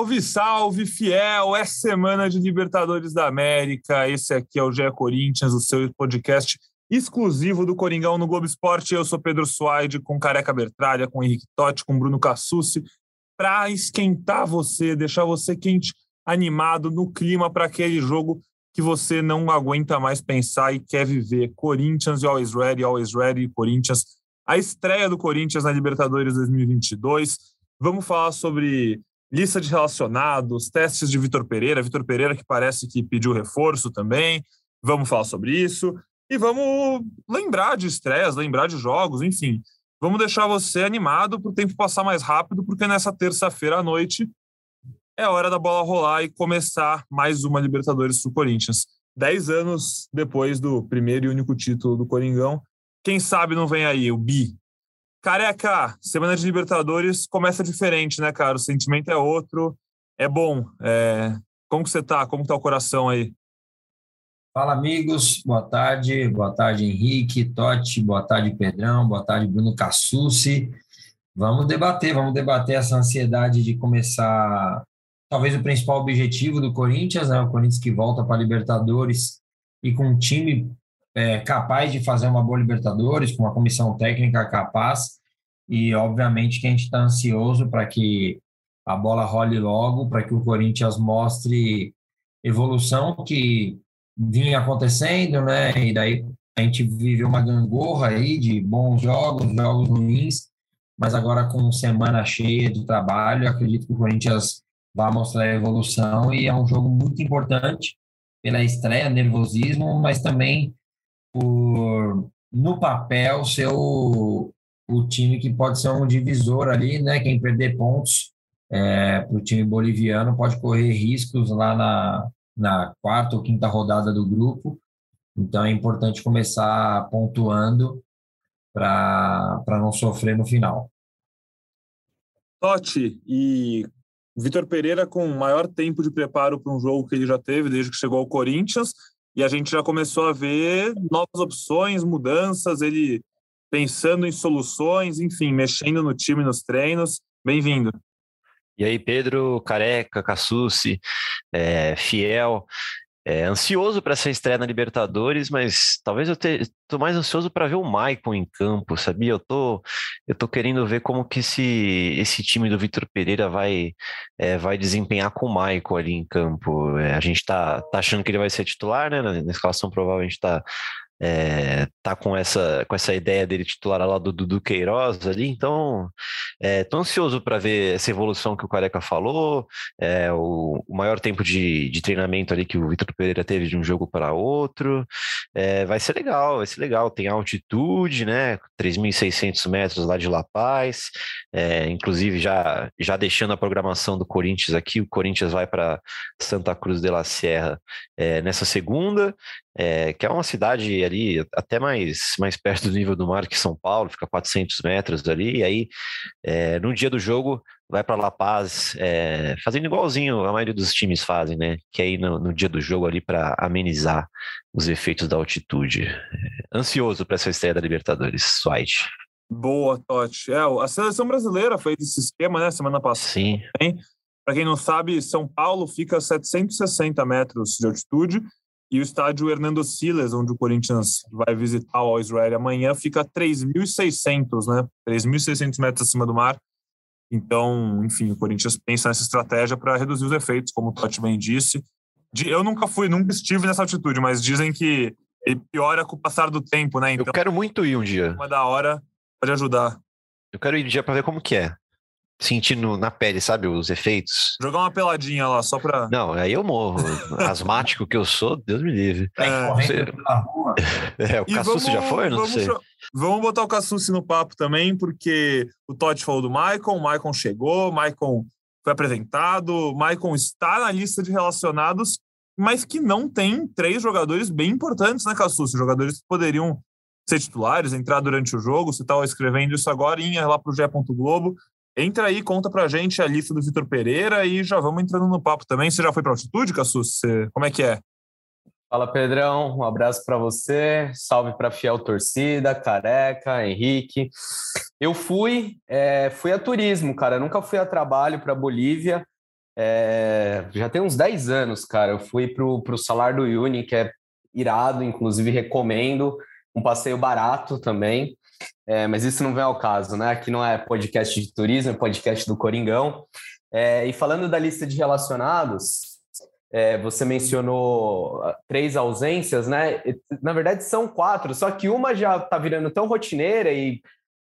Salve, salve, fiel! É semana de Libertadores da América. Esse aqui é o GE Corinthians, o seu podcast exclusivo do Coringão no Globo Esporte. Eu sou Pedro Suaide, com Careca Bertralha, com Henrique Totti, com Bruno Cassucci, para esquentar você, deixar você quente, animado no clima para aquele jogo que você não aguenta mais pensar e quer viver. Corinthians e Always Ready, Always Ready, Corinthians. A estreia do Corinthians na Libertadores 2022. Vamos falar sobre lista de relacionados, testes de Vitor Pereira, Vitor Pereira que parece que pediu reforço também. Vamos falar sobre isso e vamos lembrar de estreias, lembrar de jogos, enfim. Vamos deixar você animado para o tempo passar mais rápido, porque nessa terça-feira à noite é hora da bola rolar e começar mais uma Libertadores para o Corinthians. Dez anos depois do primeiro e único título do Coringão, quem sabe não vem aí o bi, Careca, semana de Libertadores começa diferente, né, cara? O sentimento é outro, é bom. É... Como que você tá? Como tá o coração aí? Fala, amigos. Boa tarde. Boa tarde, Henrique, Totti. Boa tarde, Pedrão. Boa tarde, Bruno Cassucci. Vamos debater, vamos debater essa ansiedade de começar, talvez o principal objetivo do Corinthians, né? O Corinthians que volta para a Libertadores e com um time é, capaz de fazer uma boa Libertadores, com uma comissão técnica capaz, e obviamente que a gente está ansioso para que a bola role logo, para que o Corinthians mostre evolução que vinha acontecendo, né? E daí a gente vive uma gangorra aí de bons jogos, jogos ruins, mas agora com semana cheia de trabalho, acredito que o Corinthians vai mostrar evolução e é um jogo muito importante pela estreia, nervosismo, mas também por, no papel, ser o, o time que pode ser um divisor ali, né? Quem perder pontos é, para o time boliviano pode correr riscos lá na, na quarta ou quinta rodada do grupo. Então é importante começar pontuando para não sofrer no final. Totti e Vitor Pereira com maior tempo de preparo para um jogo que ele já teve desde que chegou ao Corinthians e a gente já começou a ver novas opções, mudanças, ele pensando em soluções, enfim, mexendo no time, nos treinos. Bem-vindo. E aí, Pedro, Careca, Cassucci, é, Fiel, é, ansioso para essa estreia na Libertadores, mas talvez eu estou mais ansioso para ver o Maicon em campo, sabia? Eu tô, eu tô querendo ver como que esse, esse time do Vitor Pereira vai, é, vai desempenhar com o Maicon ali em campo. É, a gente está tá achando que ele vai ser titular, né? Na, na escalação provável a gente está é, tá com essa, com essa ideia dele titular lá do Dudu Queiroz ali, então é, tô ansioso para ver essa evolução que o Careca falou, é, o, o, maior tempo de, de treinamento ali que o Vitor Pereira teve de um jogo para outro, é, vai ser legal, vai ser legal, tem altitude, né, 3.600 metros lá de La Paz, inclusive já, já deixando a programação do Corinthians aqui, o Corinthians vai para Santa Cruz de la Sierra nessa segunda, é, que é uma cidade ali até mais, mais perto do nível do mar que São Paulo, fica 400 metros ali, e aí é, no dia do jogo vai para La Paz, é, fazendo igualzinho a maioria dos times fazem, né? Que é aí no, no dia do jogo ali para amenizar os efeitos da altitude. É, ansioso para essa estreia da Libertadores, White. Boa, Totti. É, a seleção brasileira fez esse esquema, né? Semana passada. Sim. Para quem não sabe, São Paulo fica a 760 metros de altitude e o estádio Hernando Siles, onde o Corinthians vai visitar o Israel amanhã, fica a 3.600, né? 3.600 metros acima do mar. Então, enfim, o Corinthians pensa nessa estratégia para reduzir os efeitos, como o Totti bem disse. Eu nunca fui, nunca estive nessa altitude, mas dizem que ele piora com o passar do tempo, né? Então, eu quero muito ir um dia. Uma da hora pode ajudar. Eu quero ir um dia para ver como que é sentindo na pele, sabe, os efeitos. Jogar uma peladinha lá, só pra. Não, aí eu morro. Asmático que eu sou, Deus me livre. É, você... é o Cassucci já foi? Não sei. Vamos botar o Cassucci no papo também, porque o Totti falou do Maicon, o Maicon chegou, o Maicon foi apresentado, o Maicon está na lista de relacionados, mas que não tem três jogadores bem importantes, né, Cassus? Jogadores que poderiam ser titulares, entrar durante o jogo. Você estava escrevendo isso agora, ia lá para o Gé. Globo. Entra aí, conta pra gente a lista do Vitor Pereira e já vamos entrando no papo também. Você já foi para altitude, Cassus? Você... Como é que é? Fala, Pedrão. Um abraço para você. Salve para fiel torcida, Careca, Henrique. Eu fui, é, fui a turismo, cara. Eu nunca fui a trabalho para Bolívia. É, já tem uns 10 anos, cara. Eu fui pro, pro Salar do Uni, que é irado, inclusive recomendo. Um passeio barato também. É, mas isso não vem ao caso, né? Aqui não é podcast de turismo, é podcast do Coringão. É, e falando da lista de relacionados, é, você mencionou ah, três ausências, né? Na verdade, são quatro, só que uma já está virando tão rotineira e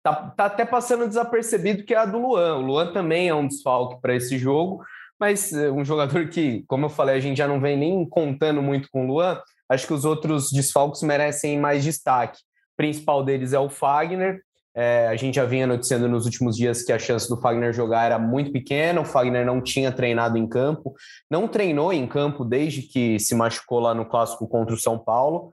tá, tá, até passando desapercebido, que é a do Luan. O Luan também é um desfalque para esse jogo, mas é, um jogador que, como eu falei, a gente já não vem nem contando muito com o Luan. Acho que os outros desfalques merecem mais destaque. O principal deles é o Fagner, é, a gente já vinha noticiando nos últimos dias que a chance do Fagner jogar era muito pequena, o Fagner não tinha treinado em campo, não treinou em campo desde que se machucou lá no clássico contra o São Paulo.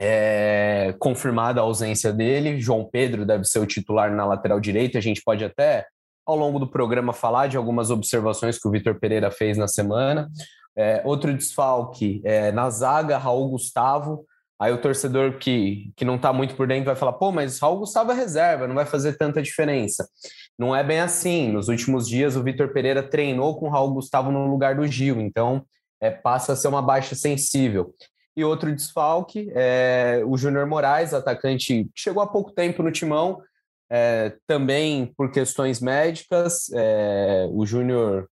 É, confirmada a ausência dele, João Pedro deve ser o titular na lateral direita. A gente pode até, ao longo do programa, falar de algumas observações que o Vitor Pereira fez na semana. É, outro desfalque é, na zaga, Raul Gustavo Aí o torcedor que, que não está muito por dentro vai falar, pô, mas Raul Gustavo é reserva, não vai fazer tanta diferença. Não é bem assim. Nos últimos dias, o Vitor Pereira treinou com o Raul Gustavo no lugar do Gil, então é, passa a ser uma baixa sensível. E outro desfalque é o Júnior Moraes, atacante que chegou há pouco tempo no timão, é, também por questões médicas. É, o Júnior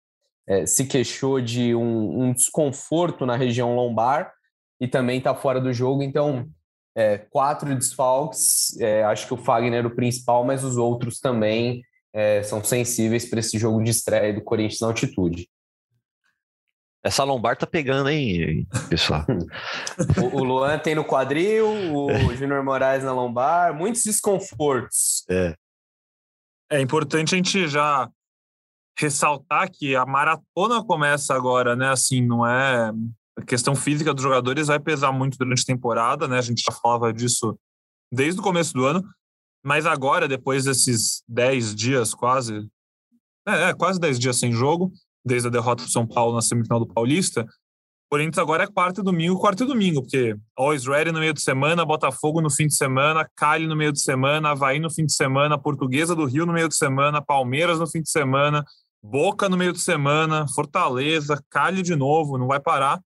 é, se queixou de um, um desconforto na região lombar e também está fora do jogo. Então, é, quatro desfalques. É, acho que o Fagner é o principal, mas os outros também é, são sensíveis para esse jogo de estreia do Corinthians na altitude. Essa lombar tá pegando, hein, pessoal? o, o Luan tem no quadril, o é. Júnior Moraes na lombar, muitos desconfortos. É. É importante a gente já ressaltar que a maratona começa agora, né? Assim, não é a questão física dos jogadores vai pesar muito durante a temporada, né? A gente já falava disso desde o começo do ano, mas agora, depois desses 10 dias quase, é, é quase 10 dias sem jogo, desde a derrota do São Paulo na semifinal do Paulista, Corinthians agora é quarto e domingo, quarto e domingo, porque Always Ready no meio de semana, Botafogo no fim de semana, Cali no meio de semana, Havaí no fim de semana, Portuguesa do Rio no meio de semana, Palmeiras no fim de semana, Boca no meio de semana, Fortaleza, Cali de novo, não vai parar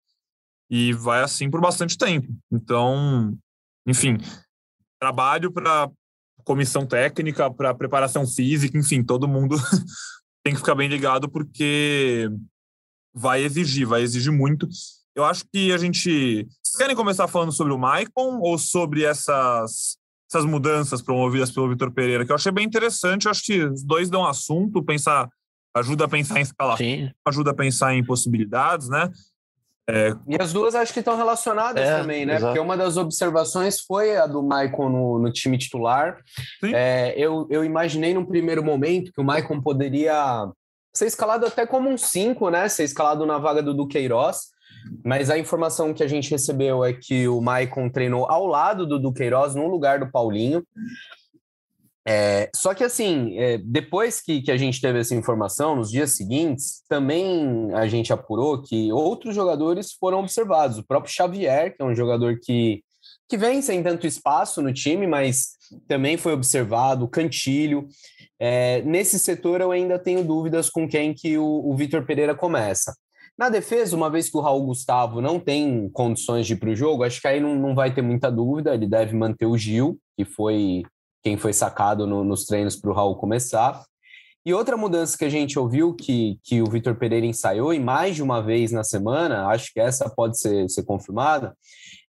e vai assim por bastante tempo. Então, enfim, trabalho para comissão técnica, para preparação física, enfim, todo mundo tem que ficar bem ligado porque vai exigir, vai exigir muito. Eu acho que a gente. Vocês querem começar falando sobre o Maicon ou sobre essas, essas mudanças promovidas pelo Vitor Pereira? Que eu achei bem interessante. Eu acho que os dois dão assunto, pensar, ajuda a pensar em escalação, ajuda a pensar em possibilidades, né? É... E as duas acho que estão relacionadas é, também, né? Exato. Porque uma das observações foi a do Maicon no, no time titular. É, eu, eu imaginei num primeiro momento que o Maicon poderia ser escalado até como um 5, né? Ser escalado na vaga do Duqueiroz. Mas a informação que a gente recebeu é que o Maicon treinou ao lado do Duqueiroz, no lugar do Paulinho. É, só que assim, é, depois que, que a gente teve essa informação, nos dias seguintes, também a gente apurou que outros jogadores foram observados. O próprio Xavier, que é um jogador que, que vem sem tanto espaço no time, mas também foi observado, o Cantilho. É, nesse setor eu ainda tenho dúvidas com quem que o, o Vitor Pereira começa. Na defesa, uma vez que o Raul Gustavo não tem condições de ir para o jogo, acho que aí não, não vai ter muita dúvida, ele deve manter o Gil, que foi quem foi sacado no, nos treinos para o Raul começar. E outra mudança que a gente ouviu que, que o Vitor Pereira ensaiou, e mais de uma vez na semana, acho que essa pode ser, ser confirmada,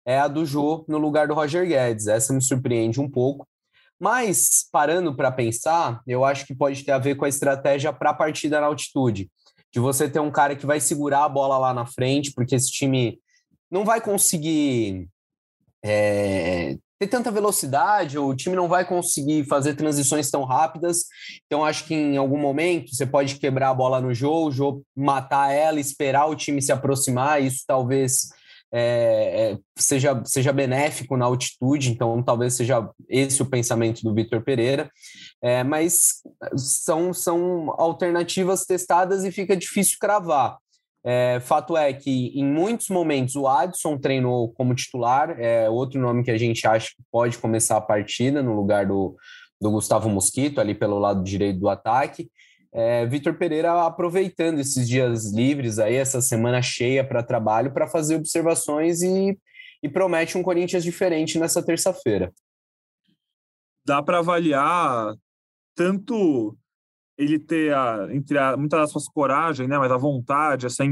é a do Jô no lugar do Roger Guedes. Essa me surpreende um pouco. Mas, parando para pensar, eu acho que pode ter a ver com a estratégia para a partida na altitude. De você ter um cara que vai segurar a bola lá na frente, porque esse time não vai conseguir é, ter tanta velocidade, o time não vai conseguir fazer transições tão rápidas. Então, acho que em algum momento você pode quebrar a bola no jogo, o jogo matar ela, esperar o time se aproximar. Isso talvez é, é, seja, seja benéfico na altitude, então talvez seja esse o pensamento do Vitor Pereira, é, mas são, são alternativas testadas e fica difícil cravar. É, fato é que em muitos momentos o Adson treinou como titular, é outro nome que a gente acha que pode começar a partida no lugar do, do Gustavo Mosquito, ali pelo lado direito do ataque. É, Vitor Pereira aproveitando esses dias livres aí, essa semana cheia para trabalho, para fazer observações e, e promete um Corinthians diferente nessa terça-feira. Dá para avaliar tanto ele ter a, entre a, muitas das suas coragem, né, mas a vontade, essa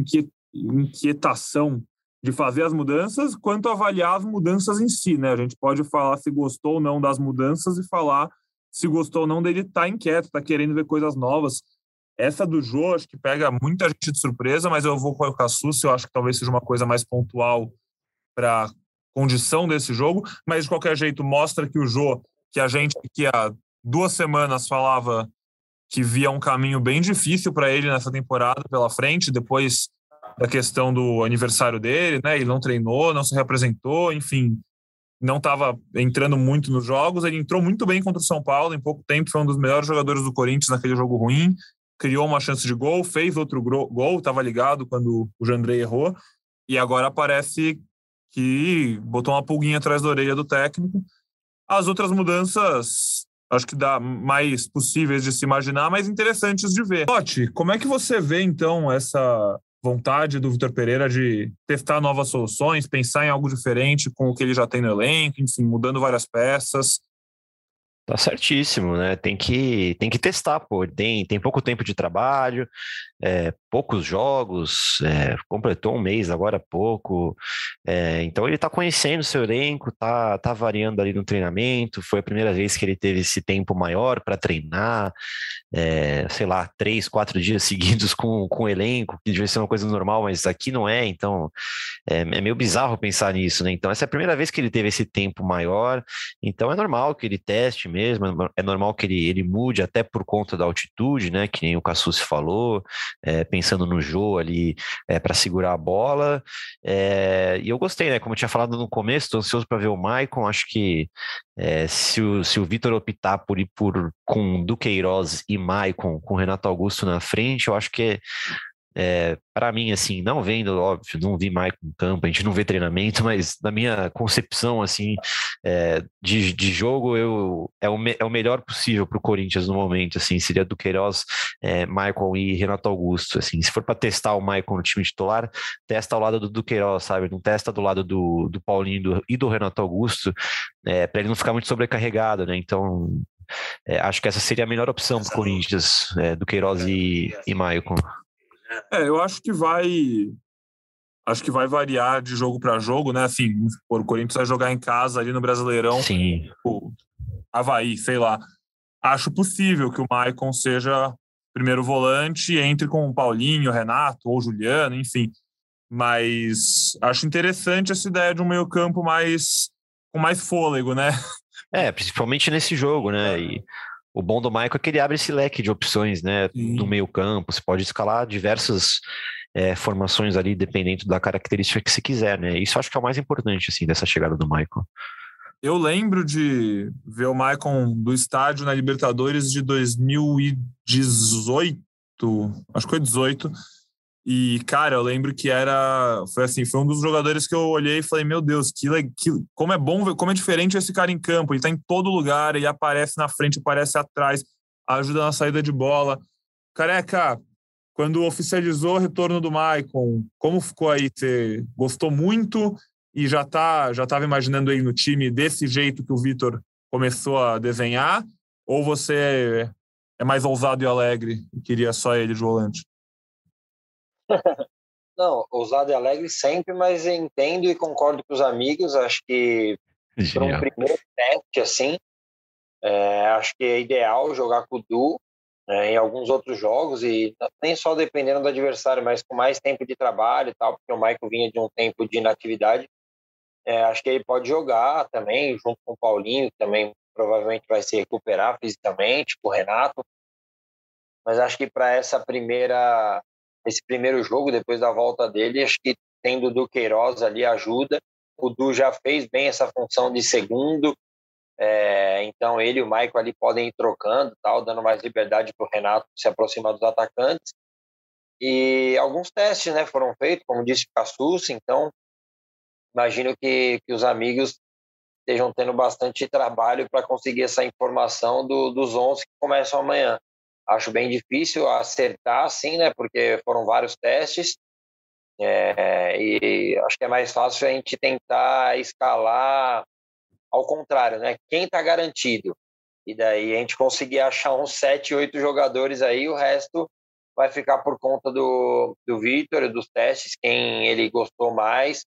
inquietação de fazer as mudanças, quanto avaliar as mudanças em si, né? A gente pode falar se gostou ou não das mudanças e falar se gostou ou não dele estar tá inquieto, tá querendo ver coisas novas. Essa do Jô, acho que pega muita gente de surpresa, mas eu vou colocar Sussi, eu acho que talvez seja uma coisa mais pontual para condição desse jogo, mas de qualquer jeito mostra que o Jô, que a gente que há duas semanas falava que via um caminho bem difícil para ele nessa temporada pela frente, depois da questão do aniversário dele, né? Ele não treinou, não se representou, enfim, não estava entrando muito nos jogos. Ele entrou muito bem contra o São Paulo em pouco tempo, foi um dos melhores jogadores do Corinthians naquele jogo ruim. Criou uma chance de gol, fez outro gol, estava ligado quando o Jandrei errou, e agora parece que botou uma pulguinha atrás da orelha do técnico. As outras mudanças, acho que dá mais possíveis de se imaginar, mas interessantes de ver. Totti, como é que você vê então essa vontade do Vitor Pereira de testar novas soluções, pensar em algo diferente com o que ele já tem no elenco, enfim, mudando várias peças. Tá certíssimo, né? Tem que, tem que testar, pô. Tem, tem pouco tempo de trabalho, é, poucos jogos, é, completou um mês agora há pouco. É, então ele está conhecendo seu elenco, tá, tá variando ali no treinamento. Foi a primeira vez que ele teve esse tempo maior para treinar, é, sei lá, três, quatro dias seguidos com, com o elenco, que devia ser uma coisa normal, mas aqui não é, então é, é meio bizarro pensar nisso, né? Então essa é a primeira vez que ele teve esse tempo maior, então é normal que ele teste mesmo, é normal que ele, ele mude até por conta da altitude, né? Que nem o Cassus falou é, pensando no Jô ali é, para segurar a bola. É, e eu gostei, né? Como eu tinha falado no começo, estou ansioso para ver o Maicon. Acho que é, se o, se o Vitor optar por ir por, com Duqueiroz e Maicon, com Renato Augusto na frente, eu acho que é, para mim, assim, não vendo, óbvio, não vi Maicon em campo, a gente não vê treinamento, mas na minha concepção, assim, é, de, de jogo, eu, é, o, me, é o melhor possível para o Corinthians no momento, assim, seria do Queiroz, é, Maicon e Renato Augusto, assim, se for para testar o Maicon no time titular, testa ao lado do Duqueiroz, sabe, não testa do lado do, do Paulinho do, e do Renato Augusto, é, para ele não ficar muito sobrecarregado, né, então é, acho que essa seria a melhor opção para o Corinthians, é, do Queiroz e, e Maicon. É, eu acho que vai. Acho que vai variar de jogo para jogo, né? Assim, o Corinthians vai jogar em casa ali no Brasileirão. Sim. O Havaí, sei lá. Acho possível que o Maicon seja primeiro volante, entre com o Paulinho, Renato ou Juliano, enfim. Mas acho interessante essa ideia de um meio-campo mais com mais fôlego, né? É, principalmente nesse jogo, né? E o bom do Michael é que ele abre esse leque de opções, né? Sim. No meio campo, você pode escalar diversas é, formações ali, dependendo da característica que você quiser, né? Isso acho que é o mais importante, assim, dessa chegada do Michael. Eu lembro de ver o Michael do estádio na Libertadores de 2018, acho que foi 18, e, cara, eu lembro que era. Foi assim, foi um dos jogadores que eu olhei e falei, meu Deus, que, que como é bom como é diferente esse cara em campo. Ele tá em todo lugar, ele aparece na frente, aparece atrás, ajuda na saída de bola. Careca, quando oficializou o retorno do Maicon, como ficou aí? Você gostou muito e já tá, já estava imaginando ele no time desse jeito que o Vitor começou a desenhar? Ou você é mais ousado e alegre e queria só ele de volante? Não, ousado e alegre sempre, mas entendo e concordo com os amigos. Acho que para um primeiro teste assim, é, acho que é ideal jogar com o Du né, em alguns outros jogos e nem só dependendo do adversário, mas com mais tempo de trabalho e tal, porque o Michael vinha de um tempo de inatividade. É, acho que ele pode jogar também, junto com o Paulinho, que também provavelmente vai se recuperar fisicamente, com o Renato. Mas acho que para essa primeira, esse primeiro jogo, depois da volta dele, acho que tendo o Duqueiroz ali ajuda. O Du já fez bem essa função de segundo, é, então ele e o Michael ali podem ir trocando, tal, dando mais liberdade para o Renato se aproximar dos atacantes. E alguns testes né, foram feitos, como disse o Cassus, então imagino que, que os amigos estejam tendo bastante trabalho para conseguir essa informação do, dos 11 que começam amanhã. Acho bem difícil acertar, sim, né? Porque foram vários testes. É, e acho que é mais fácil a gente tentar escalar ao contrário, né? Quem está garantido? E daí a gente conseguir achar uns sete, oito jogadores aí, o resto vai ficar por conta do, do Vitor, dos testes, quem ele gostou mais,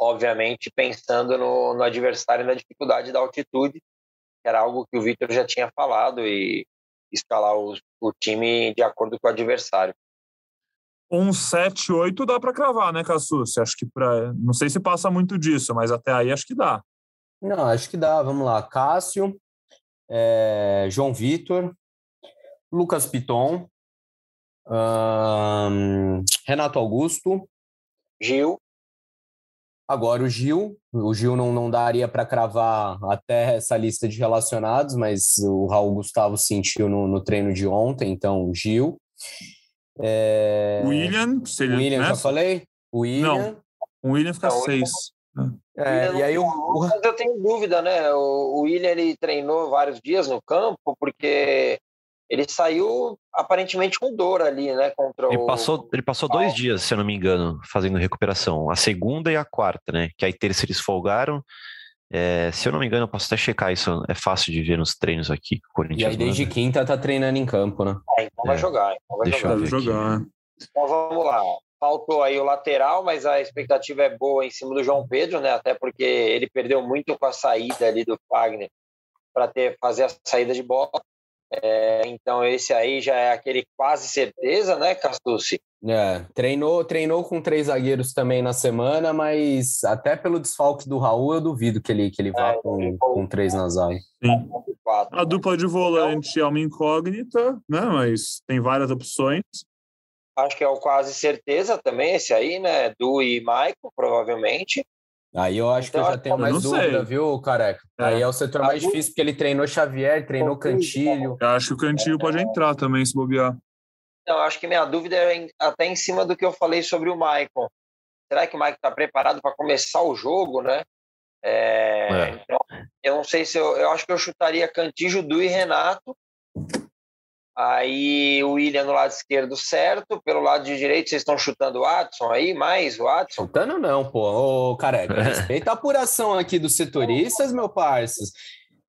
obviamente pensando no, no adversário e na dificuldade da altitude, que era algo que o Vitor já tinha falado, e escalar o, o time de acordo com o adversário. Um 7-8 dá para cravar, né, Cassus? Acho que para. Não sei se passa muito disso, mas até aí acho que dá. Não, acho que dá. Vamos lá. Cássio, é, João Vitor, Lucas Piton, Renato Augusto, Gil. Agora o Gil, o Gil não, não daria para cravar até essa lista de relacionados, mas o Raul Gustavo sentiu no, no treino de ontem, então Gil. É... William, seria William, já falei? William. Não, o William fica não, seis. É, e aí o... Mas eu tenho dúvida, né? O, o William ele treinou vários dias no campo, porque ele saiu aparentemente com dor ali, né? Contra ele, o... passou, ele passou dois dias, se eu não me engano, fazendo recuperação. A segunda e a quarta, né? Que aí terça eles folgaram. É, se eu não me engano, eu posso até checar isso. É fácil de ver nos treinos aqui. E aí desde quinta tá treinando em campo, né? É, então vai é. jogar. Então vai Deixa jogar. Eu jogar. Então vamos lá. Faltou aí o lateral, mas a expectativa é boa em cima do João Pedro, né? Até porque ele perdeu muito com a saída ali do Fagner para ter fazer a saída de bola. É, então esse aí já é aquele quase certeza, né, Castucci? É, treinou, treinou com três zagueiros também na semana, mas até pelo desfalque do Raul, eu duvido que ele, que ele vá é, com, com três na zaga. Sim. A dupla de volante então, é uma incógnita, né? Mas tem várias opções. Acho que é o quase certeza também, esse aí, né? Du e Michael, provavelmente. Aí eu acho então, que eu já tenho mais dúvida, sei. viu, careca? É. Aí é o setor mais difícil, porque ele treinou Xavier, treinou Cantilho. Eu acho que o Cantilho é. pode entrar também, se bobear. Não, acho que minha dúvida é até em cima do que eu falei sobre o Maicon. Será que o Maicon está preparado para começar o jogo, né? É, é. Então, eu não sei se eu, eu acho que eu chutaria Cantilho, Du e Renato Aí o William no lado esquerdo certo, pelo lado de direito vocês estão chutando o Watson aí, mais o Watson? Chutando não, pô. Ô, careca, respeita a apuração aqui dos setoristas, meu parceiro.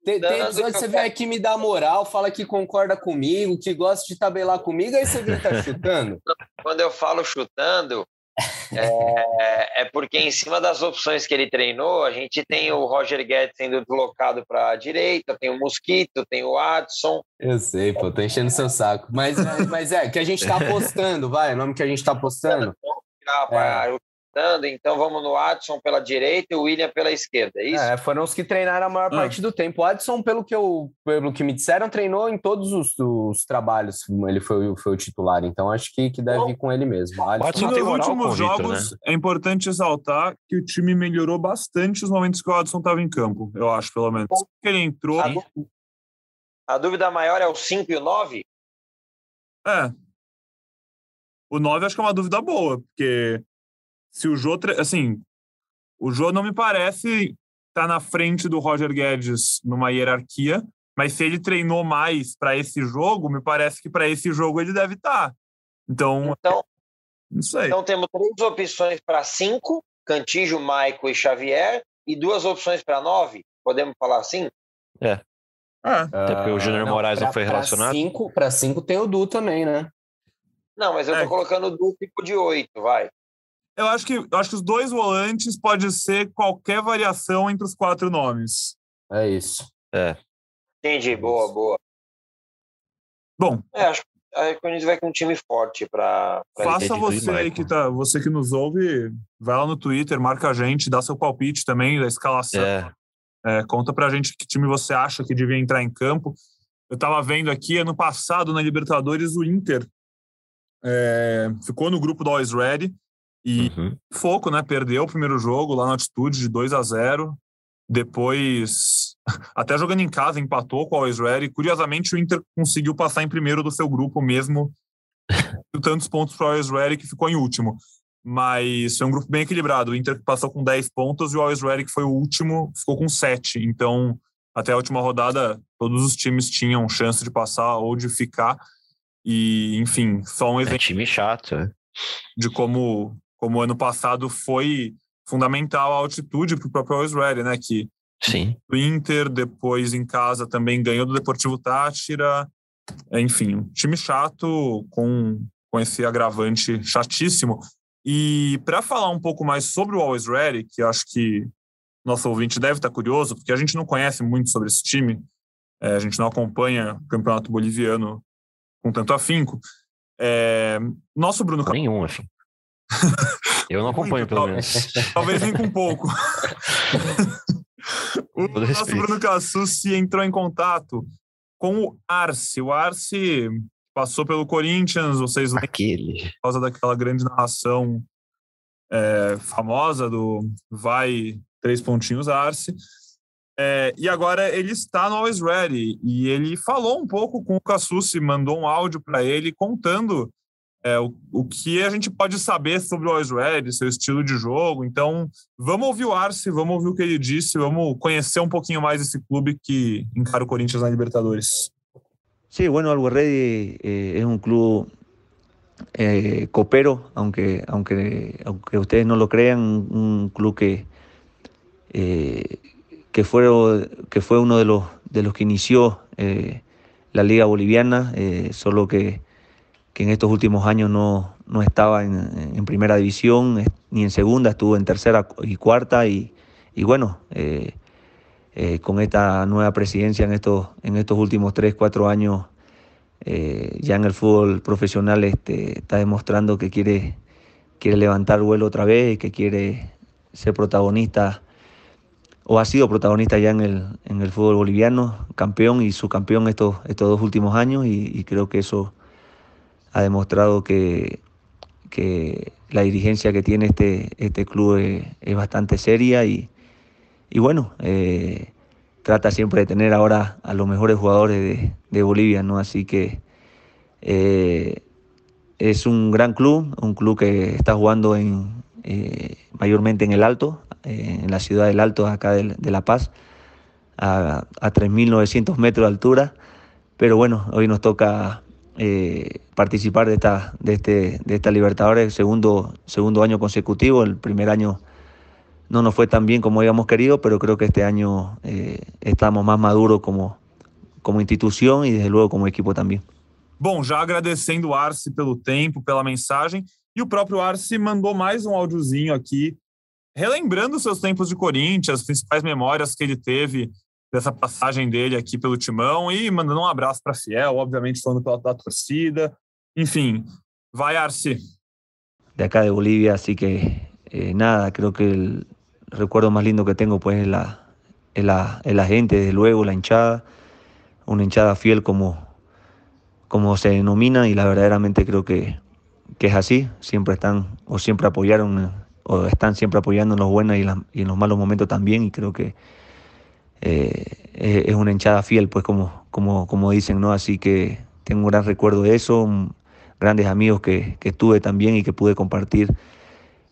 Tem, tem episódio que você vem aqui me dar moral, fala que concorda comigo, que gosta de tabelar comigo, aí você vem tá chutando. Quando eu falo chutando, é, é, porque em cima das opções que ele treinou, a gente tem o Roger Guedes sendo deslocado para a direita, tem o Mosquito, tem o Adson. Eu sei, pô, tô enchendo seu saco. Mas, mas é, que a gente está apostando, vai, o nome que a gente está apostando. É então vamos no Adson pela direita e o William pela esquerda, é isso? É, foram os que treinaram a maior ah. parte do tempo. O Adson, pelo que, eu, pelo que me disseram, treinou em todos os, os trabalhos. Ele foi, foi o titular, então acho que, que deve Bom, ir com ele mesmo. O Adson nos últimos jogos, né? é importante exaltar que o time melhorou bastante os momentos que o Adson estava em campo, eu acho, pelo menos. Que ele entrou. A, a dúvida maior é o 5 e o 9? É. O 9 acho que é uma dúvida boa, porque se o Jô, assim, o Jô não me parece estar tá na frente do Roger Guedes numa hierarquia, mas se ele treinou mais para esse jogo, me parece que para esse jogo ele deve estar. Tá. Então, então, não sei. Então temos três opções para cinco: Cantijo, Maico e Xavier, e duas opções para nove. Podemos falar assim? É. É. Até porque o Júnior Moraes não foi relacionado. Para cinco, cinco tem o Du também, né? Não, mas eu tô é. colocando o Du tipo de oito, vai. Eu acho que, eu acho que os dois volantes pode ser qualquer variação entre os quatro nomes. É isso. É. Entendi, boa, boa. Bom. É, acho, a Corinthians vai com um time forte para. Faça você aí que tá, você que nos ouve, vai lá no Twitter, marca a gente, dá seu palpite também da escalação. É. É, conta pra gente que time você acha que devia entrar em campo. Eu estava vendo aqui, ano passado, na Libertadores, o Inter é, ficou no grupo do Always Ready e uhum. foco, né? Perdeu o primeiro jogo lá na altitude de 2 a 0 Depois, até jogando em casa, empatou com o Always Ready. Curiosamente, o Inter conseguiu passar em primeiro do seu grupo, mesmo tantos pontos para o Always Ready, que ficou em último. Mas foi um grupo bem equilibrado. O Inter passou com 10 pontos e o Always Ready, que foi o último, ficou com 7. Então, até a última rodada, todos os times tinham chance de passar ou de ficar. E, enfim, só um exemplo. É time chato, né? De como, como ano passado foi fundamental a altitude para o próprio Always Ready, né? Que Sim. o Inter, depois em casa, também ganhou do Deportivo Tátira. Enfim, um time chato com, com esse agravante chatíssimo. E para falar um pouco mais sobre o Always Ready, que acho que nosso ouvinte deve estar curioso, porque a gente não conhece muito sobre esse time, é, a gente não acompanha o campeonato boliviano com tanto afinco. É, nosso Bruno Nenhum, assim. Eu não acompanho, muito, pelo menos. Talvez nem com pouco. o nosso Bruno Cassucci entrou em contato com o Arce. O Arce passou pelo Corinthians, vocês Aquele. por causa daquela grande narração é, famosa do vai três pontinhos Arce. É, e agora ele está no Always Ready e ele falou um pouco com o Cassucci, mandou um áudio para ele contando é, o, o que a gente pode saber sobre o Ready, seu estilo de jogo. Então, vamos ouvir o Arce, vamos ouvir o que ele disse, vamos conhecer um pouquinho mais esse clube que encara o Corinthians na Libertadores. Sí, bueno, Always Ready eh, es un club eh, copero, aunque, aunque, aunque ustedes no lo crean, un club que, eh, que, fue, que fue uno de los, de los que inició eh, la Liga Boliviana, eh, solo que, que, en estos últimos años no, no estaba en, en, primera división ni en segunda, estuvo en tercera y cuarta y, y bueno. Eh, con esta nueva presidencia en estos, en estos últimos tres, cuatro años, eh, ya en el fútbol profesional este, está demostrando que quiere, quiere levantar vuelo otra vez y que quiere ser protagonista o ha sido protagonista ya en el, en el fútbol boliviano, campeón y subcampeón estos, estos dos últimos años y, creo que eso ha demostrado que, que la dirigencia que tiene este, este club es bastante seria y, y bueno, eh, trata siempre de tener ahora a los mejores jugadores de, Bolivia, ¿no? Así que eh, es un gran club, un club que está jugando en, eh, mayormente en el Alto, en la ciudad del Alto, acá de, La Paz, a, a 3.900 metros de altura. Pero bueno, hoy nos toca participar de esta, de este, de esta Libertadores, segundo, segundo año consecutivo, el primer año no nos fue tan bien como habíamos querido, pero creo que este año eh, estamos más maduros como, como instituição e, desde logo, como equipo também. Bom, já agradecendo o Arce pelo tempo, pela mensagem, e o próprio Arce mandou mais um áudiozinho aqui, relembrando seus tempos de Corinthians, as principais memórias que ele teve dessa passagem dele aqui pelo Timão e mandando um abraço para Fiel, obviamente falando pela da torcida. Enfim, vai Arce. De acá de Bolívia, así que eh, nada, creo que el, recuerdo más lindo que tengo pues es la, es la, es la gente, desde luego, la hinchada, una hinchada fiel como, como se denomina y la verdaderamente creo que, que es así, siempre están o siempre apoyaron o están siempre apoyando en los buenos y, y en los malos momentos también y creo que eh, es una hinchada fiel pues como, como, como dicen, ¿no? Así que tengo un gran recuerdo de eso, grandes amigos que, que tuve también y que pude compartir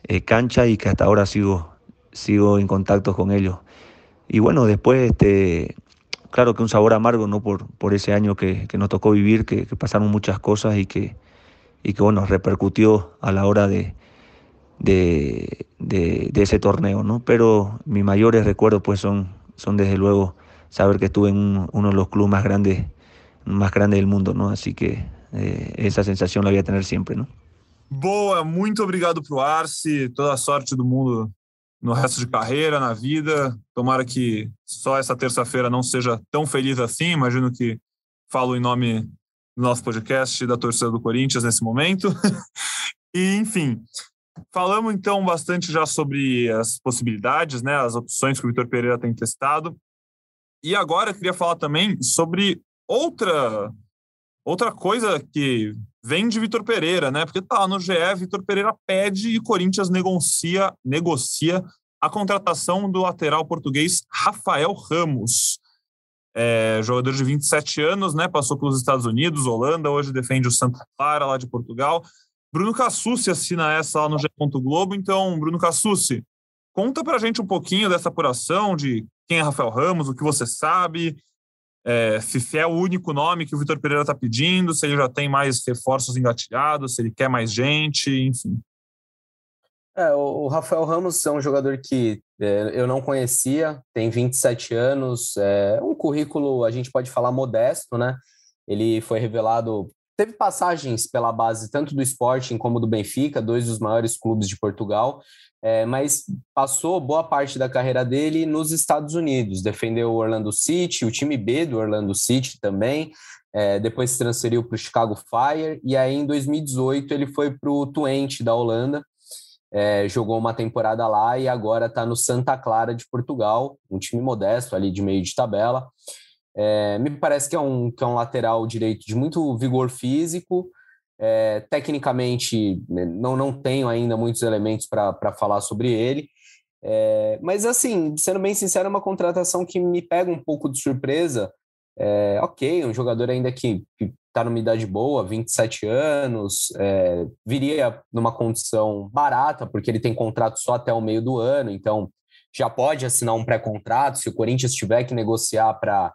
eh, cancha y que hasta ahora sigo sigo en contacto con ellos. Y bueno, después, este, claro que un sabor amargo, ¿no? Por, por ese año que, nos tocó vivir, que, que, pasaron muchas cosas y que, y que bueno, repercutió a la hora de, de, de, de ese torneo, ¿no? Pero mis mayores recuerdos, pues, son, son desde luego saber que estuve en un, uno de los clubes más grandes, más grandes del mundo, ¿no? Así que eh, esa sensación la voy a tener siempre, ¿no? Boa, muito obrigado pro Arce, toda a sorte do mundo no resto de carreira, na vida. Tomara que só essa terça-feira não seja tão feliz assim. Imagino que falo em nome do nosso podcast da torcida do Corinthians nesse momento. e, enfim, falamos então bastante já sobre as possibilidades, né, as opções que o Vitor Pereira tem testado. E agora eu queria falar também sobre outra outra coisa que vem de Vitor Pereira, né? Porque tá no GE, Vitor Pereira pede e Corinthians negocia negocia a contratação do lateral português Rafael Ramos. É, jogador de 27 anos, né? Passou pelos Estados Unidos, Holanda, hoje defende o Santa Clara, lá de Portugal. Bruno Cassucci assina essa lá no G. Globo. Então, Bruno Cassucci, conta pra gente um pouquinho dessa apuração, de quem é Rafael Ramos, o que você sabe, é, se é o único nome que o Vitor Pereira está pedindo, se ele já tem mais reforços engatilhados, se ele quer mais gente, enfim. É, o Rafael Ramos é um jogador que é, eu não conhecia, tem 27 anos, é um currículo, a gente pode falar modesto, né? Ele foi revelado, teve passagens pela base tanto do Sporting como do Benfica, dois dos maiores clubes de Portugal, é, mas passou boa parte da carreira dele nos Estados Unidos, defendeu o Orlando City, o time B do Orlando City também, é, depois se transferiu para o Chicago Fire, e aí em 2018 ele foi para o Twente da Holanda, é, jogou uma temporada lá e agora está no Santa Clara de Portugal, um time modesto ali de meio de tabela. É, me parece que é, um, que é um lateral direito de muito vigor físico. É, tecnicamente, né, não, não tenho ainda muitos elementos para falar sobre ele. É, mas, assim, sendo bem sincero, é uma contratação que me pega um pouco de surpresa. É, ok, um jogador ainda que, está numa idade boa, 27 anos, é, viria numa condição barata, porque ele tem contrato só até o meio do ano, então já pode assinar um pré-contrato. Se o Corinthians tiver que negociar para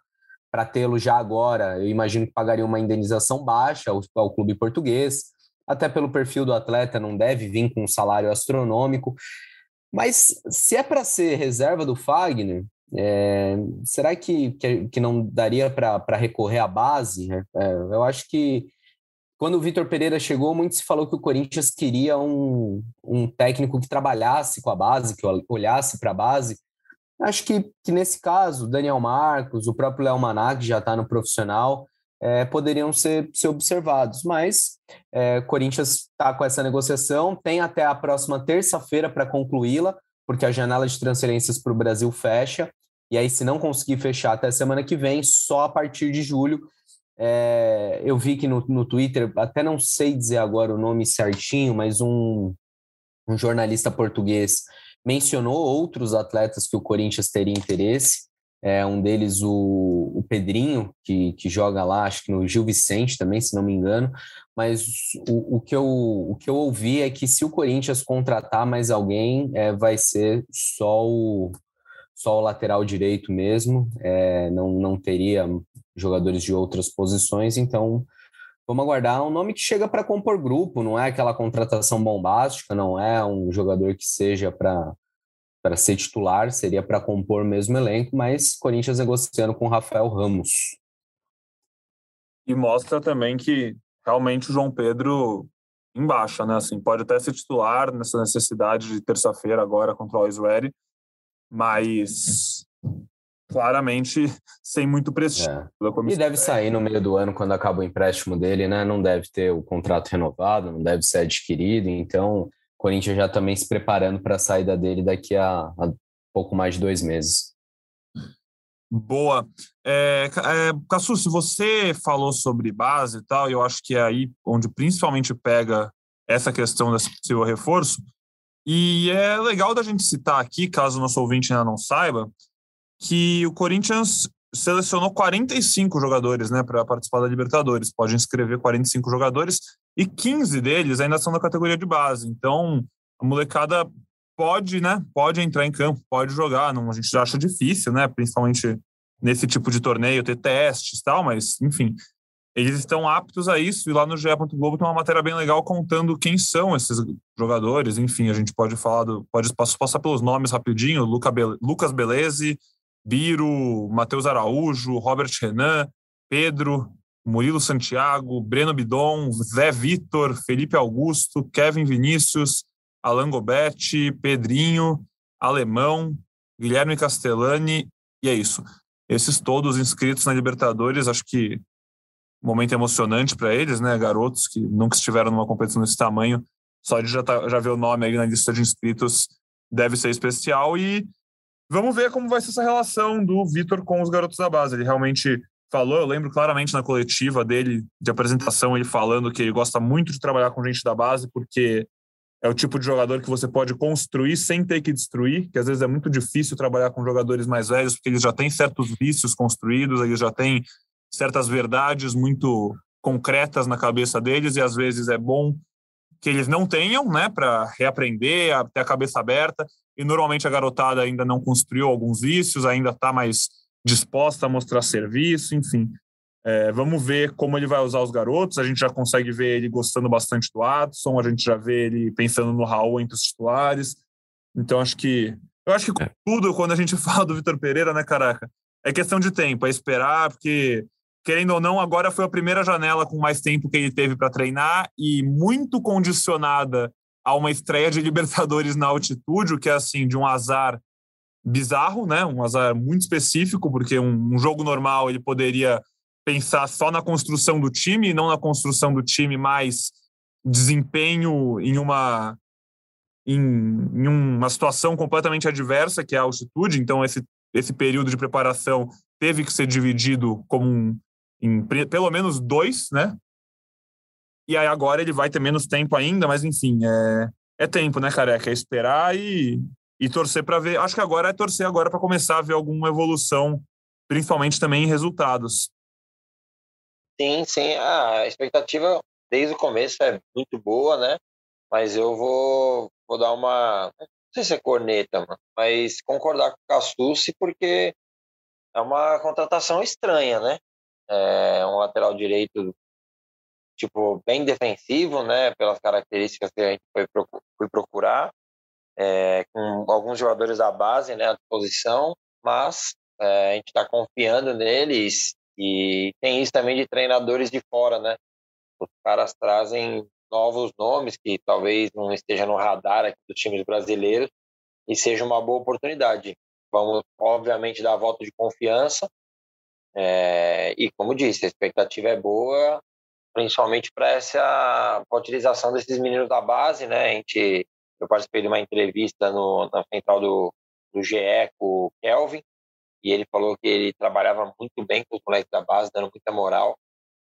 para tê-lo já agora, eu imagino que pagaria uma indenização baixa ao, ao, clube português. Até pelo perfil do atleta, não deve vir com um salário astronômico. Mas se é para ser reserva do Fagner, é, será que, que, que, não daria para recorrer à base? É, eu acho que quando o Vitor Pereira chegou, muito se falou que o Corinthians queria um, um técnico que trabalhasse com a base, que olhasse para a base. Acho que, que nesse caso, Daniel Marcos, o próprio Léo Maná, que já está no profissional, é, poderiam ser, ser observados. Mas é, Corinthians está com essa negociação, tem até a próxima terça-feira para concluí-la, porque a janela de transferências para o Brasil fecha. E aí, se não conseguir fechar até semana que vem, só a partir de julho. É, eu vi que no, no Twitter, até não sei dizer agora o nome certinho, mas um, um jornalista português mencionou outros atletas que o Corinthians teria interesse. É, um deles, o, o Pedrinho, que, que joga lá, acho que no Gil Vicente também, se não me engano. Mas o, o, que, eu, o que eu ouvi é que se o Corinthians contratar mais alguém, é, vai ser só o, só o lateral direito mesmo, é, não, não teria jogadores de outras posições, então vamos aguardar um nome que chega para compor grupo, não é aquela contratação bombástica, não é um jogador que seja para para ser titular, seria para compor mesmo elenco, mas Corinthians negociando com Rafael Ramos. E mostra também que realmente o João Pedro embaixo, né? Assim, pode até ser titular nessa necessidade de terça-feira agora contra o Always mas claramente sem muito prestígio. É. E deve sair no meio do ano quando acaba o empréstimo dele, né? Não deve ter o contrato renovado, não deve ser adquirido, então o Corinthians já também se preparando para a saída dele daqui a, a, pouco mais de dois meses. Boa. É, é, Cassu, se você falou sobre base e tal, eu acho que é aí onde principalmente pega essa questão desse possível reforço, e é legal da gente citar aqui, caso o nosso ouvinte ainda não saiba, que o Corinthians selecionou 45 jogadores né, para participar da Libertadores. Pode inscrever 45 jogadores e 15 deles ainda são da categoria de base. Então, a molecada pode, né, pode entrar em campo, pode jogar. Não, a gente já acha difícil, né, principalmente nesse tipo de torneio, ter testes e tal, mas, enfim, eles estão aptos a isso, e lá no GE. Globo tem uma matéria bem legal contando quem são esses jogadores. Enfim, a gente pode falar, do, pode passar pelos nomes rapidinho: Luca Be Lucas Beleze, Biro, Matheus Araújo, Robert Renan, Pedro, Murilo Santiago, Breno Bidon, Zé Vitor, Felipe Augusto, Kevin Vinícius, Alan Gobetti, Pedrinho, Alemão, Guilherme Castellani, e é isso. Esses todos inscritos na Libertadores, acho que momento emocionante para eles, né? Garotos que nunca estiveram numa competição desse tamanho, só de já, tá, já ver o nome aí na lista de inscritos deve ser especial. E vamos ver como vai ser essa relação do Vitor com os garotos da base. Ele realmente falou, eu lembro claramente na coletiva dele, de apresentação, ele falando que ele gosta muito de trabalhar com gente da base, porque é o tipo de jogador que você pode construir sem ter que destruir, que às vezes é muito difícil trabalhar com jogadores mais velhos, porque eles já têm certos vícios construídos, eles já têm certas verdades muito concretas na cabeça deles, e às vezes é bom que eles não tenham, né, para reaprender, a ter a cabeça aberta, e normalmente a garotada ainda não construiu alguns vícios, ainda está mais disposta a mostrar serviço, enfim. É, vamos ver como ele vai usar os garotos. A gente já consegue ver ele gostando bastante do Adson, a gente já vê ele pensando no Raul entre os titulares. Então, acho que. Eu acho que é. tudo, quando a gente fala do Vitor Pereira, né, caraca? É questão de tempo, é esperar, porque, querendo ou não, agora foi a primeira janela com mais tempo que ele teve para treinar e muito condicionada a uma estreia de Libertadores na altitude, o que é assim, de um azar bizarro, né? Um azar muito específico, porque um, um jogo normal ele poderia pensar só na construção do time e não na construção do time mais desempenho em uma em, em, uma situação completamente adversa que é a altitude então esse esse período de preparação teve que ser dividido como um, em pelo menos dois né e aí agora ele vai ter menos tempo ainda mas enfim é é tempo né careca é esperar e e torcer para ver acho que agora é torcer agora para começar a ver alguma evolução principalmente também em resultados Sim, sim. A expectativa desde o começo é muito boa, né? Mas eu vou, vou dar uma. Não sei se é corneta, mas concordar com o Cassucci, porque é uma contratação estranha, né? É um lateral direito, tipo, bem defensivo, né? Pelas características que a gente foi, foi procurar, é, com alguns jogadores da base, né? À disposição, mas é, a gente está confiando neles e tem isso também de treinadores de fora, né? Os caras trazem novos nomes que talvez não estejam no radar aqui dos times brasileiros e seja uma boa oportunidade. Vamos, obviamente, dar voto de confiança. É, e, como disse, a expectativa é boa, principalmente para essa pra utilização desses meninos da base, né? A gente, eu participei de uma entrevista no, na central do, do GE com o Kelvin, e ele falou que ele trabalhava muito bem com os moleques da base, dando muita moral.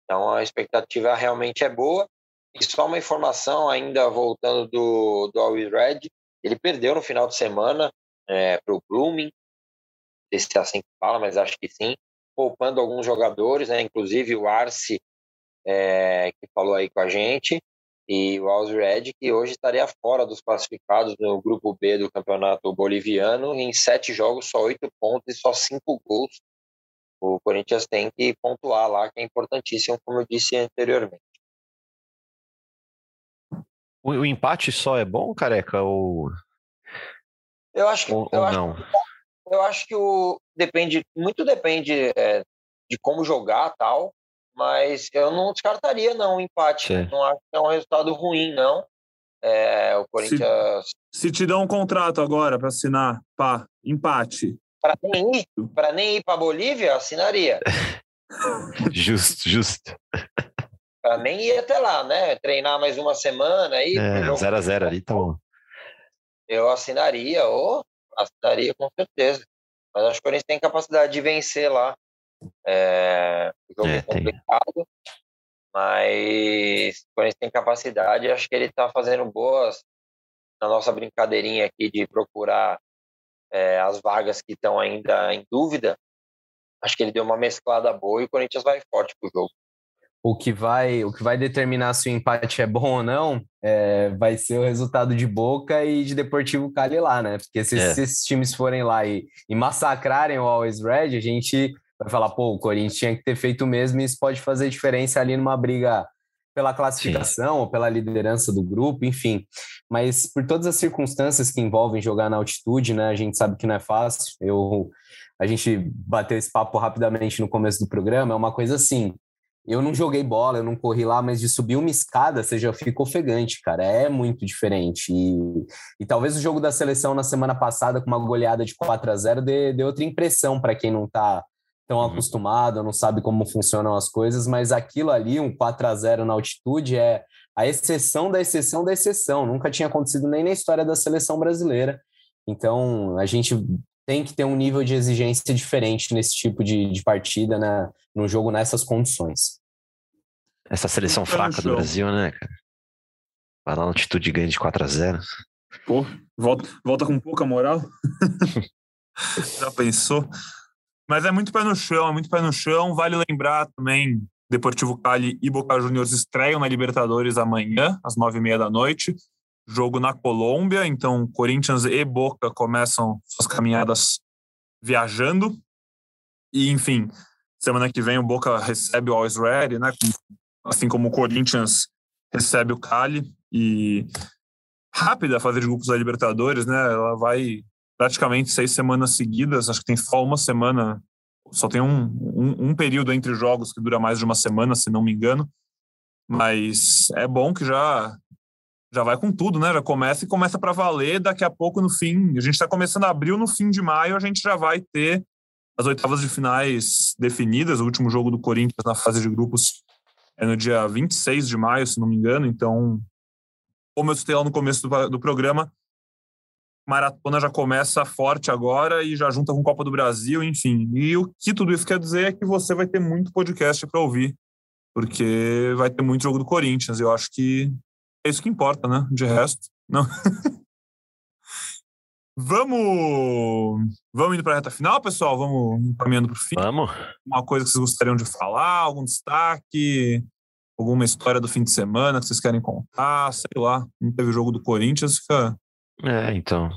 Então a expectativa realmente é boa. E só uma informação ainda voltando do, do Always Red, ele perdeu no final de semana é, para o Blooming, não sei se é assim que fala, mas acho que sim, poupando alguns jogadores, né, inclusive o Arce, é, que falou aí com a gente, e o Always Red, que hoje estaria fora dos classificados no grupo B do campeonato boliviano, em sete jogos, só oito pontos e só cinco gols. O Corinthians tem que pontuar lá, que é importantíssimo, como eu disse anteriormente. O, o empate só é bom, careca? Ou... Eu acho que, ou, eu ou acho, não? Eu acho que o depende, muito depende é, de como jogar tal mas eu não descartaria não o empate. Sim. Não acho que é um resultado ruim, não. É, o Corinthians. Se, se te dão um contrato agora para assinar, pá, empate. Para nem ir, para nem ir para Bolívia, assinaria. justo, justo. Para nem ir até lá, né? Treinar mais uma semana aí. É, 0 a 0 ali, tá bom. Eu assinaria, ou assinaria com certeza. Mas acho que o Corinthians tem capacidade de vencer lá. É, o jogo é, é complicado, tem. mas o Corinthians tem capacidade. Acho que ele está fazendo boas na nossa brincadeirinha aqui de procurar é, as vagas que estão ainda em dúvida. Acho que ele deu uma mesclada boa e o Corinthians vai forte pro jogo. O que vai, o que vai determinar se o empate é bom ou não é, vai ser o resultado de Boca e de Deportivo Cali lá, né? Porque se, é. se esses times forem lá e, e massacrarem o Always Red, a gente vai falar, pô, o Corinthians tinha que ter feito mesmo e isso pode fazer diferença ali numa briga pela classificação Sim. ou pela liderança do grupo, enfim. Mas por todas as circunstâncias que envolvem jogar na altitude, né? A gente sabe que não é fácil. Eu a gente bateu esse papo rapidamente no começo do programa, é uma coisa assim. Eu não joguei bola, eu não corri lá, mas de subir uma escada você já fica ofegante, cara. É muito diferente. E, e talvez o jogo da seleção na semana passada, com uma goleada de 4 a 0 dê, dê outra impressão para quem não está tão uhum. acostumado, não sabe como funcionam as coisas, mas aquilo ali, um 4 a 0 na altitude, é a exceção da exceção da exceção. Nunca tinha acontecido nem na história da seleção brasileira. Então, a gente tem que ter um nível de exigência diferente nesse tipo de, de partida, né, no jogo nessas condições. Essa seleção fraca do Brasil, né, cara? Vai lá na altitude e ganha de 4 a 0 Pô, volta, volta com pouca moral. Já pensou? Mas é muito pé no chão, é muito pé no chão. Vale lembrar também, Deportivo Cali e Boca Juniors estreiam na Libertadores amanhã, às nove e meia da noite. Jogo na Colômbia, então Corinthians e Boca começam suas caminhadas viajando. E, enfim, semana que vem o Boca recebe o Always Ready, né? Assim como o Corinthians recebe o Cali. E rápida a fase de grupos da Libertadores, né? Ela vai praticamente seis semanas seguidas, acho que tem só uma semana, só tem um, um, um, período entre jogos que dura mais de uma semana, se não me engano. Mas é bom que já já vai com tudo, né? Já começa e começa para valer. Daqui a pouco, no fim, a gente está começando abril, no fim de maio, a gente já vai ter as oitavas de finais definidas. O último jogo do Corinthians na fase de grupos é no dia 26 de maio, se não me engano. Então, como eu citei lá no começo do, do programa, maratona já começa forte agora e já junta com Copa do Brasil, enfim. E o que tudo isso quer dizer é que você vai ter muito podcast para ouvir, porque vai ter muito jogo do Corinthians. Eu acho que é isso que importa, né? De resto, não. vamos, vamos indo para a reta final, pessoal. Vamos caminhando para o fim. Vamos. Uma coisa que vocês gostariam de falar, algum destaque, alguma história do fim de semana que vocês querem contar, sei lá. Não teve jogo do Corinthians, fica é, então.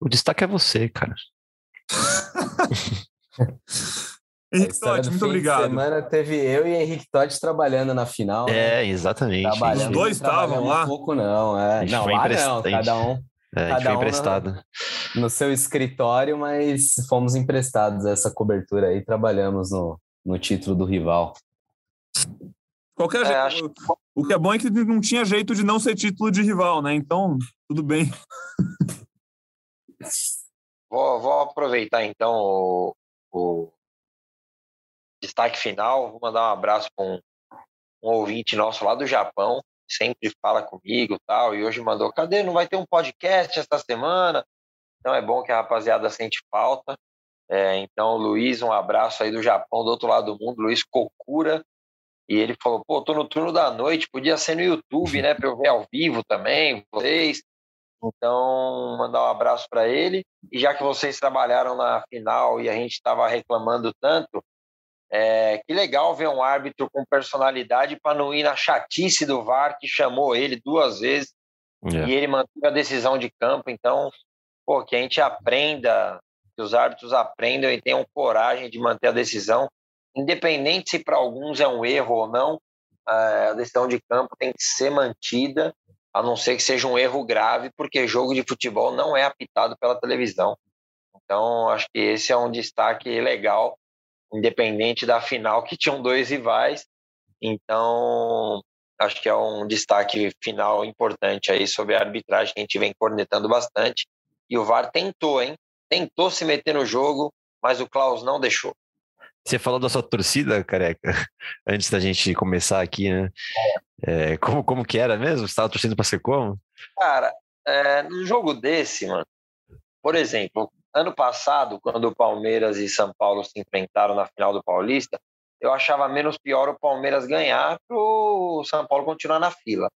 O destaque é você, cara. Henrique Totti, muito obrigado. semana teve eu e Henrique Totti trabalhando na final. É, né? exatamente. Os dois estavam lá? Um pouco não, é. Não, foi lá não, cada um. É, cada um emprestado. No, no, seu escritório, mas fomos emprestados essa cobertura aí, trabalhamos no, no título do rival. Qualquer é, jeito. Acho... O que é bom é que não tinha jeito de não ser título de rival, né? Então, tudo bem. Vou, vou aproveitar então o, o, destaque final. Vou mandar um abraço para um, um, ouvinte nosso lá do Japão, sempre fala comigo tal, e hoje mandou: cadê? Não vai ter um podcast esta semana? Então é bom que a rapaziada sente falta. É, então, Luiz, um abraço aí do Japão, do outro lado do mundo, Luiz Kokura. E ele falou: pô, tô no turno da noite, podia ser no YouTube, né, para eu ver ao vivo também, vocês. Então, mandar um abraço para ele. E já que vocês trabalharam na final e a gente estava reclamando tanto, é, que legal ver um árbitro com personalidade para não ir na chatice do VAR, que chamou ele duas vezes é. e ele manteve a decisão de campo. Então, pô, que a gente aprenda, que os árbitros aprendam e tenham coragem de manter a decisão independente se para alguns é um erro ou não, a decisão de campo tem que ser mantida, a não ser que seja um erro grave, porque jogo de futebol não é apitado pela televisão. Então, acho que esse é um destaque legal, independente da final, que tinham dois rivais. Então, acho que é um destaque final importante aí sobre a arbitragem que a gente vem cornetando bastante. E o VAR tentou, hein? Tentou se meter no jogo, mas o Klaus não deixou. Você falou da sua torcida, careca, antes da gente começar aqui, né? É, como, como que era mesmo? Você estava torcendo para ser como? Cara, é, num jogo desse, mano, por exemplo, ano passado, quando o Palmeiras e São Paulo se enfrentaram na final do Paulista, eu achava menos pior o Palmeiras ganhar para o São Paulo continuar na fila.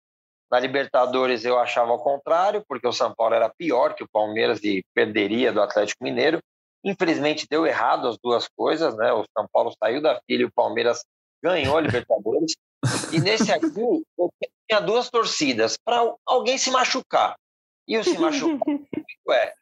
Na Libertadores eu achava ao contrário, porque o São Paulo era pior que o Palmeiras e perderia do Atlético Mineiro. Infelizmente deu errado as duas coisas, né? O São Paulo saiu da fila e o Palmeiras ganhou a Libertadores. e nesse aqui eu tinha duas torcidas para alguém se machucar. E o se machucar é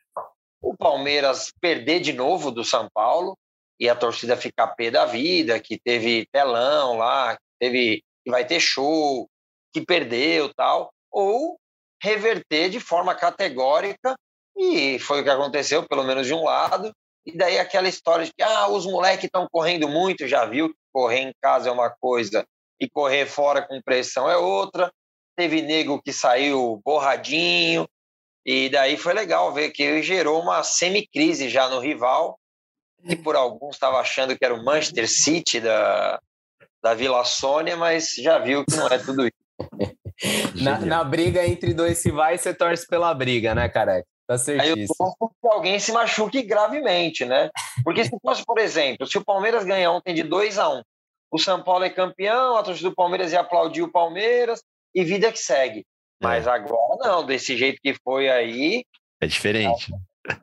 o Palmeiras perder de novo do São Paulo e a torcida ficar pé da vida, que teve telão lá, que teve que vai ter show, que perdeu, tal, ou reverter de forma categórica e foi o que aconteceu, pelo menos de um lado, e daí aquela história de que ah, os moleques estão correndo muito, já viu que correr em casa é uma coisa e correr fora com pressão é outra. Teve nego que saiu borradinho, e daí foi legal ver que gerou uma semi-crise já no rival. que por alguns estava achando que era o Manchester City da, da Vila Sônia, mas já viu que não é tudo isso. na, na, briga entre dois rivais, você torce pela briga, né, careca? Tá certíssimo. Aí eu torço que alguém se machuque gravemente, né? Porque se fosse, por exemplo, se o Palmeiras ganhar ontem de 2 a 1 um, o São Paulo é campeão, a torcida do Palmeiras ia aplaudir o Palmeiras e vida que segue. Mas é. agora não, desse jeito que foi aí. É diferente.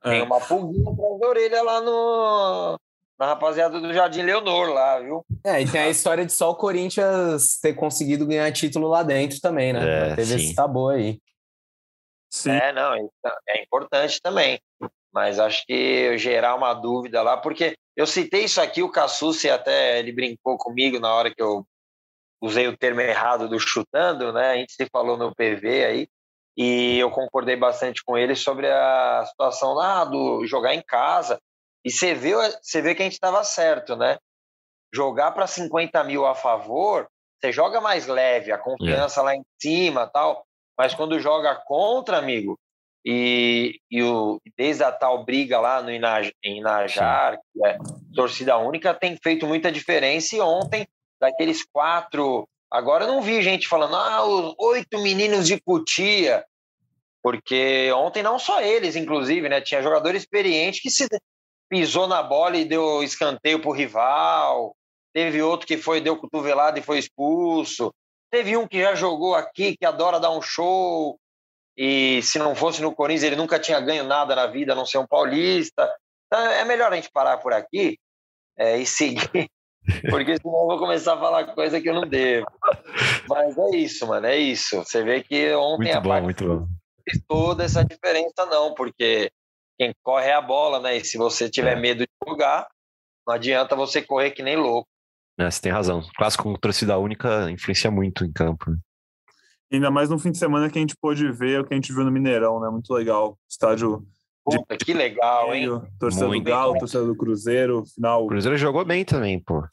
Tem uma pulguinha atrás da orelha lá no, na rapaziada do Jardim Leonor lá, viu? É, e tem a história de só o Corinthians ter conseguido ganhar título lá dentro também, né? É, Teve sim. esse tabu aí. Sim. É, não, é importante também. Mas acho que gerar uma dúvida lá, porque eu citei isso aqui, o Cassucci até ele brincou comigo na hora que eu usei o termo errado do chutando, né? A gente se falou no PV aí, e eu concordei bastante com ele sobre a situação lá do jogar em casa. E você vê, você vê que a gente estava certo, né? Jogar para 50 mil a favor, você joga mais leve, a confiança é. lá em cima tal. Mas quando joga contra, amigo, e, e o, desde a tal briga lá no Inaj, em Inajar, que é torcida única, tem feito muita diferença. E ontem, daqueles quatro. Agora eu não vi gente falando, ah, os oito meninos de Cutia. Porque ontem não só eles, inclusive, né? Tinha jogador experiente que se pisou na bola e deu escanteio pro rival. Teve outro que foi, deu cotovelada e foi expulso. Teve um que já jogou aqui, que adora dar um show. E se não fosse no Corinthians, ele nunca tinha ganho nada na vida, a não ser um paulista. Então é melhor a gente parar por aqui é, e seguir, porque senão eu vou começar a falar coisa que eu não devo. Mas é isso, mano, é isso. Você vê que ontem muito a bom, muito bom. fez toda essa diferença, não, porque quem corre é a bola, né? E se você tiver é. medo de jogar, não adianta você correr que nem louco. É, você tem razão. O clássico com torcida única influencia muito em campo. Né? Ainda mais no fim de semana que a gente pôde ver o que a gente viu no Mineirão, né? Muito legal. Estádio. Puta, de... que legal, hein? Torcida do Galo, torcida do Cruzeiro, final. O Cruzeiro jogou bem também, pô.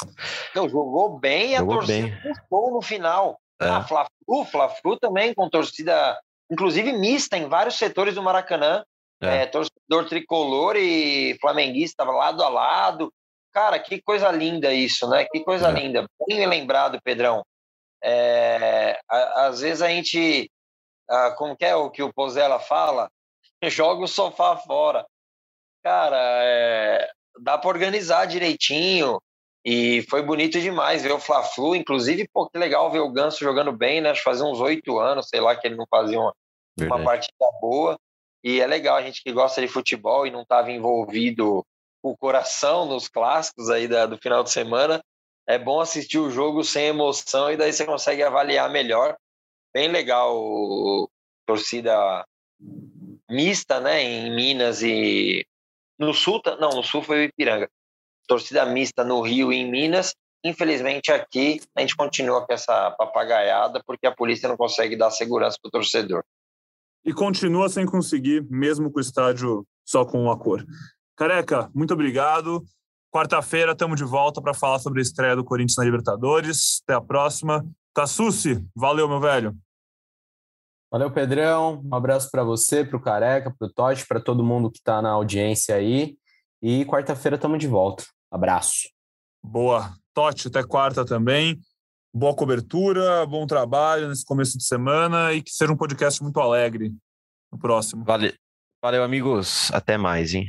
Não, jogou bem e a torcida bem. no final. É. Ah, Fla-Flu, Fla-Flu também com torcida, inclusive mista em vários setores do Maracanã. É. É, torcedor tricolor e flamenguista lado a lado. Cara, que coisa linda isso, né? Que coisa é. linda. Bem lembrado, Pedrão. É, às vezes a gente, como que é o que o Pozella fala? Joga o sofá fora. Cara, é, dá para organizar direitinho e foi bonito demais ver o Fla-Flu. Inclusive, pô, que legal ver o Ganso jogando bem, né? Acho que fazia uns oito anos, sei lá, que ele não fazia uma, uma partida boa. E é legal a gente que gosta de futebol e não estava envolvido o coração nos clássicos aí da, do final de semana, é bom assistir o jogo sem emoção e daí você consegue avaliar melhor. Bem legal, torcida mista, né, em Minas e no Sul, não, no Sul foi o Ipiranga. Torcida mista no Rio e em Minas. Infelizmente aqui a gente continua com essa papagaiada porque a polícia não consegue dar segurança para o torcedor. E continua sem conseguir, mesmo com o estádio só com uma cor. Careca, muito obrigado. Quarta-feira estamos de volta para falar sobre a estreia do Corinthians na Libertadores. Até a próxima. Cassucci, valeu, meu velho. Valeu, Pedrão. Um abraço para você, para o Careca, para o Totti, para todo mundo que está na audiência aí. E quarta-feira estamos de volta. Abraço. Boa. Totti, até quarta também. Boa cobertura, bom trabalho nesse começo de semana e que seja um podcast muito alegre no próximo. Valeu, Valeu amigos. Até mais, hein?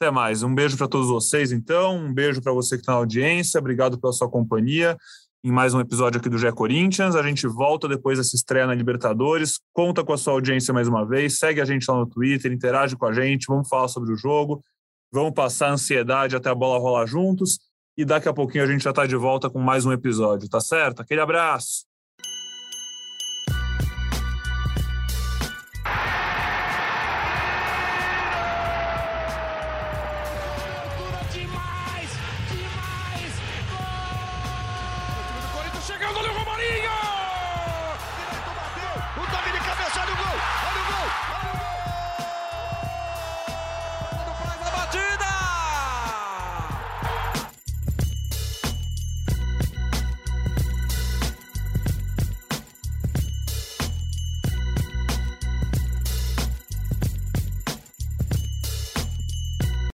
Até mais. Um beijo para todos vocês, então. Um beijo para você que está na audiência. Obrigado pela sua companhia em mais um episódio aqui do Gé Corinthians. A gente volta depois dessa estreia na Libertadores. Conta com a sua audiência mais uma vez. Segue a gente lá no Twitter, interage com a gente. Vamos falar sobre o jogo. Vamos passar a ansiedade até a bola rolar juntos. E daqui a pouquinho a gente já está de volta com mais um episódio, tá certo? Aquele abraço.